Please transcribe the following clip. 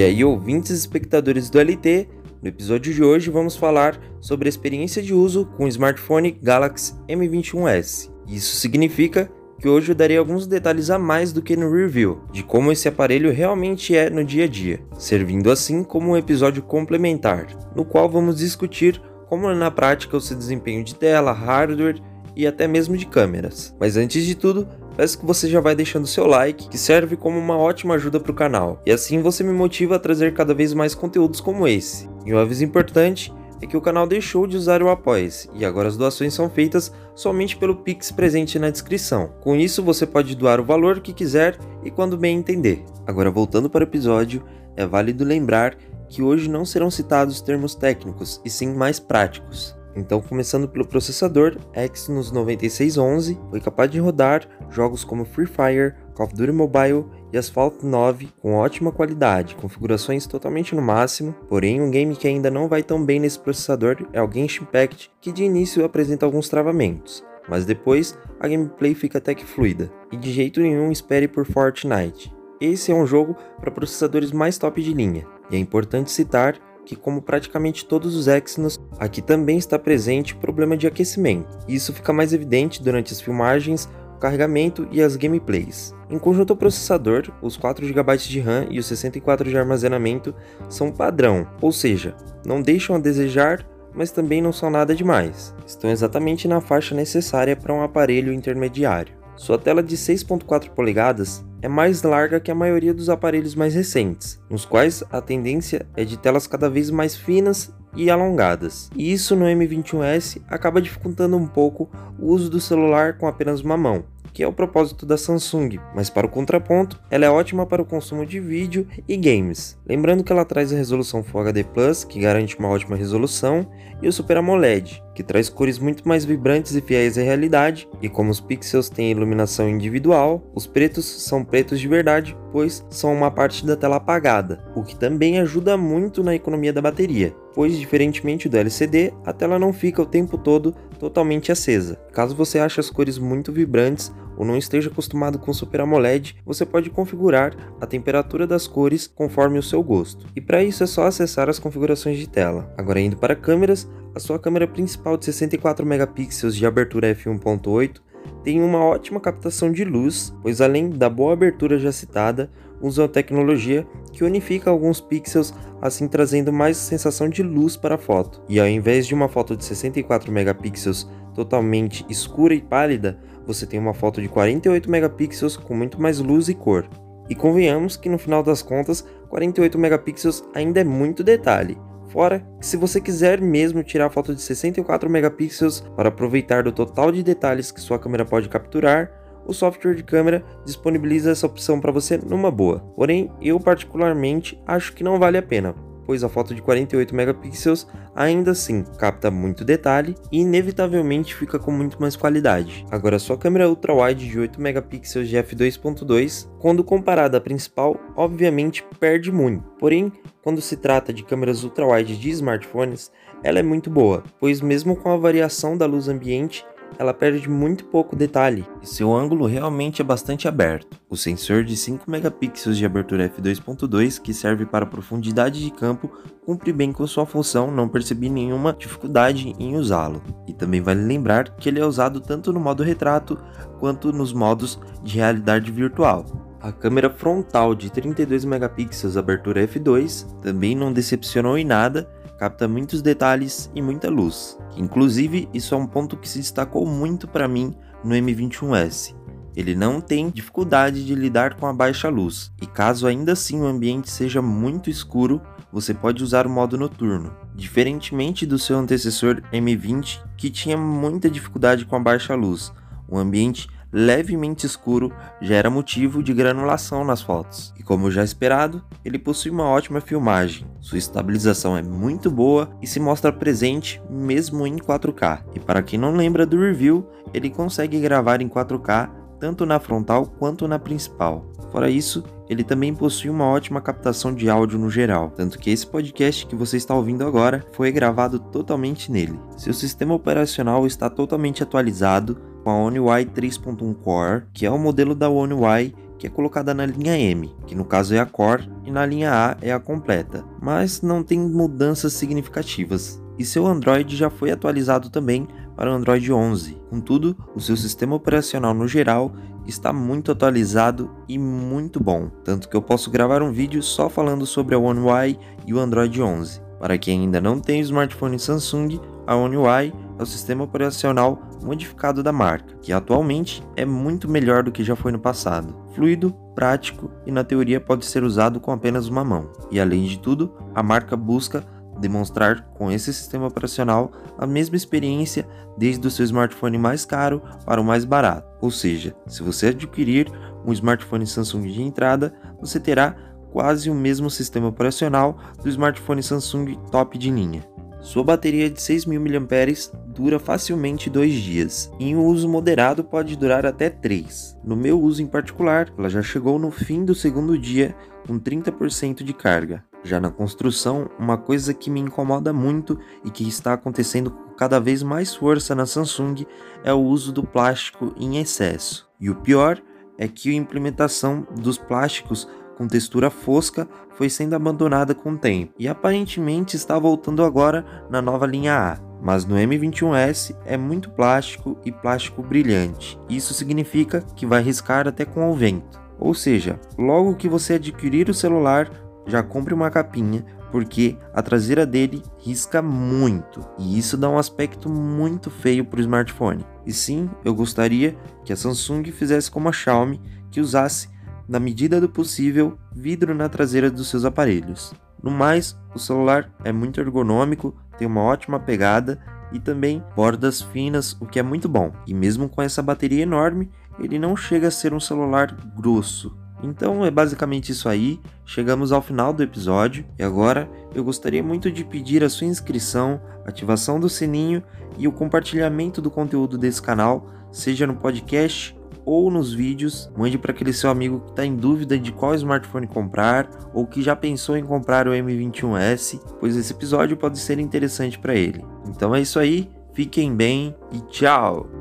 E aí, ouvintes e espectadores do LT, no episódio de hoje vamos falar sobre a experiência de uso com o smartphone Galaxy M21s. Isso significa que hoje eu darei alguns detalhes a mais do que no review, de como esse aparelho realmente é no dia a dia, servindo assim como um episódio complementar, no qual vamos discutir como é na prática o seu desempenho de tela, hardware e até mesmo de câmeras. Mas antes de tudo, peço que você já vai deixando seu like, que serve como uma ótima ajuda para o canal. E assim você me motiva a trazer cada vez mais conteúdos como esse. E um aviso importante é que o canal deixou de usar o Apoia-se e agora as doações são feitas somente pelo Pix presente na descrição. Com isso você pode doar o valor que quiser e quando bem entender. Agora voltando para o episódio, é válido lembrar que hoje não serão citados termos técnicos e sim mais práticos. Então, começando pelo processador, Exynos 9611 foi capaz de rodar jogos como Free Fire, Call of Duty Mobile e Asphalt 9 com ótima qualidade, configurações totalmente no máximo. Porém, um game que ainda não vai tão bem nesse processador é o Genshin Impact, que de início apresenta alguns travamentos, mas depois a gameplay fica até que fluida. E de jeito nenhum espere por Fortnite. Esse é um jogo para processadores mais top de linha, e é importante citar que, como praticamente todos os Exynos, aqui também está presente o problema de aquecimento. Isso fica mais evidente durante as filmagens, carregamento e as gameplays. Em conjunto ao processador, os 4 GB de RAM e os 64 de armazenamento são padrão, ou seja, não deixam a desejar, mas também não são nada demais. Estão exatamente na faixa necessária para um aparelho intermediário. Sua tela de 6.4 polegadas é mais larga que a maioria dos aparelhos mais recentes, nos quais a tendência é de telas cada vez mais finas e alongadas. E isso no M21S acaba dificultando um pouco o uso do celular com apenas uma mão, que é o propósito da Samsung, mas para o contraponto, ela é ótima para o consumo de vídeo e games. Lembrando que ela traz a resolução Full HD Plus, que garante uma ótima resolução, e o Super AMOLED, que traz cores muito mais vibrantes e fiéis à realidade, e como os pixels têm iluminação individual, os pretos são pretos de verdade, pois são uma parte da tela apagada, o que também ajuda muito na economia da bateria, pois diferentemente do LCD, a tela não fica o tempo todo totalmente acesa. Caso você ache as cores muito vibrantes ou não esteja acostumado com Super AMOLED, você pode configurar a temperatura das cores conforme o seu gosto. E para isso é só acessar as configurações de tela. Agora indo para câmeras, a sua câmera principal de 64 megapixels de abertura f1.8 tem uma ótima captação de luz, pois além da boa abertura já citada, usa a tecnologia que unifica alguns pixels, assim trazendo mais sensação de luz para a foto. E ao invés de uma foto de 64 megapixels totalmente escura e pálida, você tem uma foto de 48 megapixels com muito mais luz e cor. E convenhamos que no final das contas, 48 megapixels ainda é muito detalhe. Fora que se você quiser mesmo tirar foto de 64 megapixels para aproveitar do total de detalhes que sua câmera pode capturar, o software de câmera disponibiliza essa opção para você numa boa. Porém, eu particularmente acho que não vale a pena, pois a foto de 48 megapixels ainda assim capta muito detalhe e inevitavelmente fica com muito mais qualidade. Agora sua câmera ultra-wide de 8 megapixels de f2.2, quando comparada à principal, obviamente perde muito. Porém, quando se trata de câmeras ultra-wide de smartphones, ela é muito boa, pois mesmo com a variação da luz ambiente, ela perde muito pouco detalhe e seu ângulo realmente é bastante aberto. O sensor de 5 megapixels de abertura f2.2, que serve para profundidade de campo, cumpre bem com sua função, não percebi nenhuma dificuldade em usá-lo. E também vale lembrar que ele é usado tanto no modo retrato quanto nos modos de realidade virtual. A câmera frontal de 32 megapixels abertura f2 também não decepcionou em nada capta muitos detalhes e muita luz. Inclusive, isso é um ponto que se destacou muito para mim no M21S. Ele não tem dificuldade de lidar com a baixa luz, e caso ainda assim o ambiente seja muito escuro, você pode usar o modo noturno. Diferentemente do seu antecessor M20, que tinha muita dificuldade com a baixa luz, o ambiente levemente escuro já era motivo de granulação nas fotos. E como já esperado, ele possui uma ótima filmagem. Sua estabilização é muito boa e se mostra presente mesmo em 4K. E para quem não lembra do review, ele consegue gravar em 4K tanto na frontal quanto na principal. Fora isso, ele também possui uma ótima captação de áudio no geral, tanto que esse podcast que você está ouvindo agora foi gravado totalmente nele. Seu sistema operacional está totalmente atualizado com a One UI 3.1 Core, que é o modelo da One UI que é colocada na linha M, que no caso é a Core, e na linha A é a completa, mas não tem mudanças significativas. E seu Android já foi atualizado também para o Android 11. Contudo, o seu sistema operacional no geral está muito atualizado e muito bom, tanto que eu posso gravar um vídeo só falando sobre a One UI e o Android 11. Para quem ainda não tem smartphone Samsung, a One UI é o sistema operacional modificado da marca, que atualmente é muito melhor do que já foi no passado. Fluido, prático e na teoria pode ser usado com apenas uma mão. E além de tudo, a marca busca demonstrar com esse sistema operacional a mesma experiência desde o seu smartphone mais caro para o mais barato. Ou seja, se você adquirir um smartphone Samsung de entrada, você terá quase o mesmo sistema operacional do smartphone Samsung top de linha. Sua bateria de 6.000 mAh dura facilmente 2 dias, e em um uso moderado pode durar até 3. No meu uso em particular, ela já chegou no fim do segundo dia com 30% de carga. Já na construção, uma coisa que me incomoda muito e que está acontecendo com cada vez mais força na Samsung é o uso do plástico em excesso. E o pior é que a implementação dos plásticos com textura fosca foi sendo abandonada com o tempo e aparentemente está voltando agora na nova linha A. Mas no M21S é muito plástico e plástico brilhante. Isso significa que vai riscar até com o vento. Ou seja, logo que você adquirir o celular, já compre uma capinha, porque a traseira dele risca muito e isso dá um aspecto muito feio para o smartphone. E sim, eu gostaria que a Samsung fizesse como a Xiaomi, que usasse na medida do possível, vidro na traseira dos seus aparelhos. No mais, o celular é muito ergonômico, tem uma ótima pegada e também bordas finas, o que é muito bom. E mesmo com essa bateria enorme, ele não chega a ser um celular grosso. Então é basicamente isso aí. Chegamos ao final do episódio e agora eu gostaria muito de pedir a sua inscrição, ativação do sininho e o compartilhamento do conteúdo desse canal, seja no podcast ou nos vídeos, mande para aquele seu amigo que está em dúvida de qual smartphone comprar ou que já pensou em comprar o M21S, pois esse episódio pode ser interessante para ele. Então é isso aí, fiquem bem e tchau!